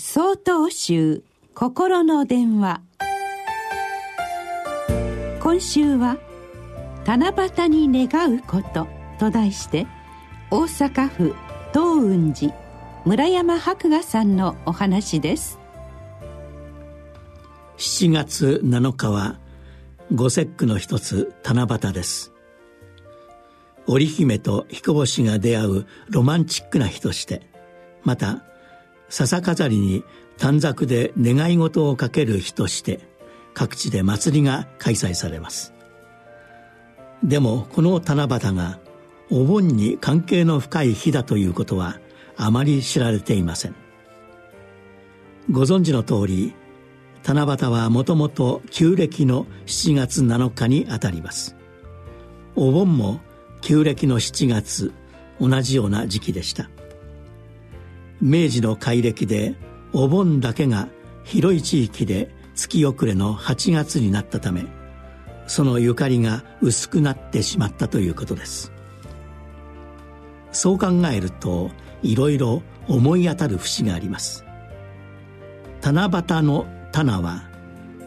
総統集心の電話。今週は「七夕に願うこと」と題して大阪府東雲寺村山博雅さんのお話です。7月7日は五節句の一つ七夕です。織姫と彦星が出会うロマンチックな日としてまた笹飾りに短冊で願い事をかける日として各地で祭りが開催されます。でもこの七夕がお盆に関係の深い日だということはあまり知られていません。ご存知の通り七夕はもともと旧暦の7月7日にあたります。お盆も旧暦の7月同じような時期でした。明治の改暦でお盆だけが広い地域で月遅れの8月になったためそのゆかりが薄くなってしまったということです。そう考えるといろいろ思い当たる節があります。七夕の棚は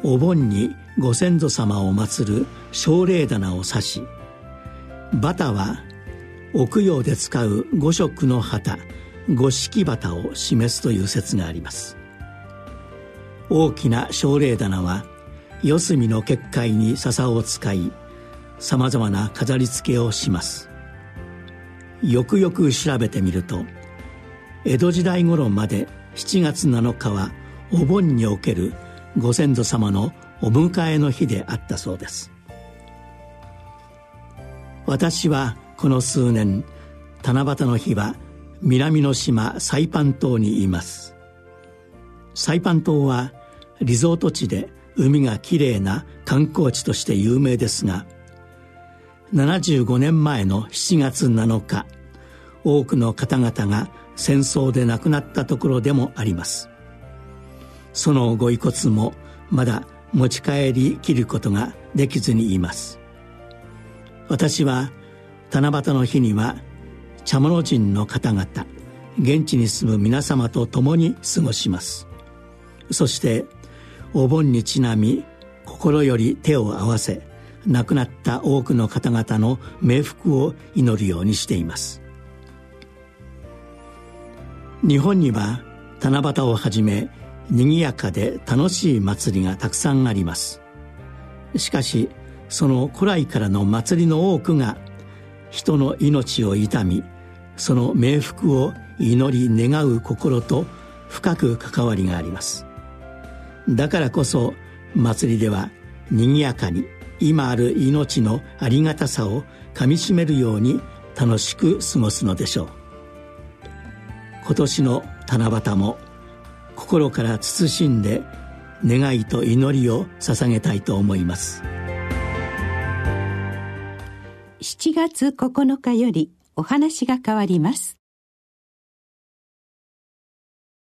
お盆にご先祖様を祀る奨励棚を指しバタは奥用で使う五色の旗五色旗を示すという説があります。大きな奨励棚は四隅の結界に笹を使いさまざまな飾り付けをします。よくよく調べてみると江戸時代頃まで7月7日はお盆におけるご先祖様のお迎えの日であったそうです。私はこの数年七夕の日は南の島サイパン島にいます。サイパン島はリゾート地で海がきれいな観光地として有名ですが75年前の7月7日多くの方々が戦争で亡くなったところでもあります。そのご遺骨もまだ持ち帰りきることができずにいます。私は七夕の日には茶物人の方々現地に住む皆様と共に過ごします。そしてお盆にちなみ心より手を合わせ亡くなった多くの方々の冥福を祈るようにしています。日本には七夕をはじめ賑やかで楽しい祭りがたくさんあります。しかしその古来からの祭りの多くが人の命を悼みその冥福を祈り願う心と深く関わりがあります。だからこそ祭りでは賑やかに今ある命のありがたさをかみしめるように楽しく過ごすのでしょう。今年の七夕も心から慎んで願いと祈りを捧げたいと思います。7月9日よりお話が変わります。